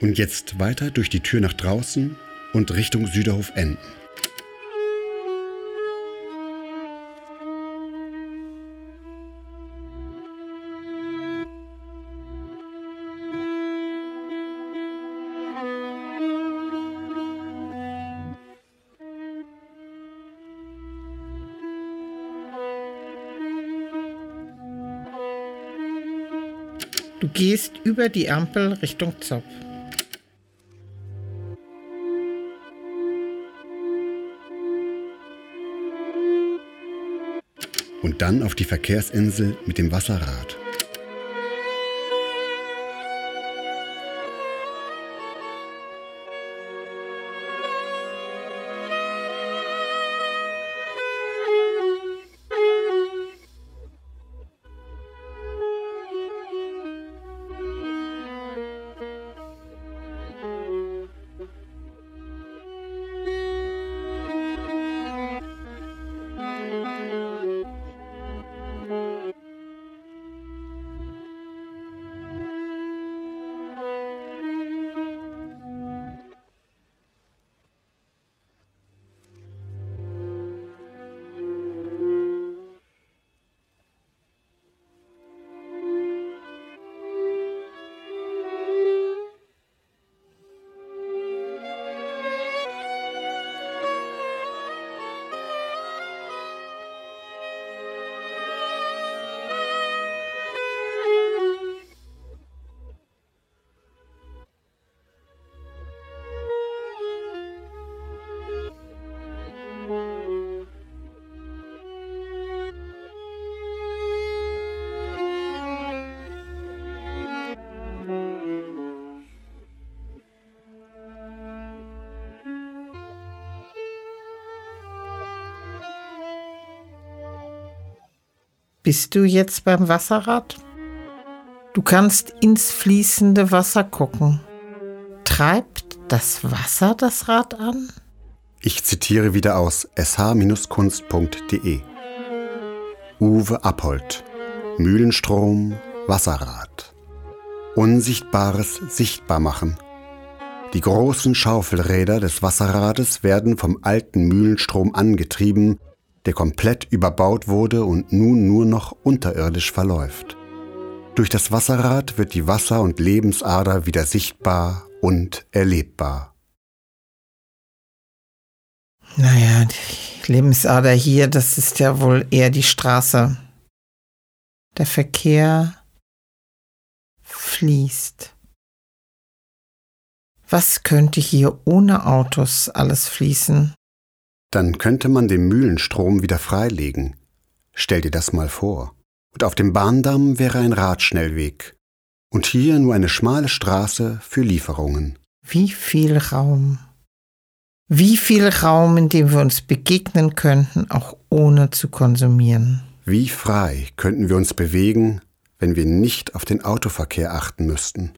Und jetzt weiter durch die Tür nach draußen und Richtung Süderhof enden. Du gehst über die Ampel Richtung Zopp. Und dann auf die Verkehrsinsel mit dem Wasserrad. Bist du jetzt beim Wasserrad? Du kannst ins fließende Wasser gucken. Treibt das Wasser das Rad an? Ich zitiere wieder aus sh-kunst.de. Uwe Appold. Mühlenstrom, Wasserrad. Unsichtbares sichtbar machen. Die großen Schaufelräder des Wasserrades werden vom alten Mühlenstrom angetrieben, der komplett überbaut wurde und nun nur noch unterirdisch verläuft. Durch das Wasserrad wird die Wasser- und Lebensader wieder sichtbar und erlebbar. Naja, die Lebensader hier, das ist ja wohl eher die Straße. Der Verkehr fließt. Was könnte hier ohne Autos alles fließen? Dann könnte man den Mühlenstrom wieder freilegen. Stell dir das mal vor. Und auf dem Bahndamm wäre ein Radschnellweg. Und hier nur eine schmale Straße für Lieferungen. Wie viel Raum. Wie viel Raum, in dem wir uns begegnen könnten, auch ohne zu konsumieren. Wie frei könnten wir uns bewegen, wenn wir nicht auf den Autoverkehr achten müssten.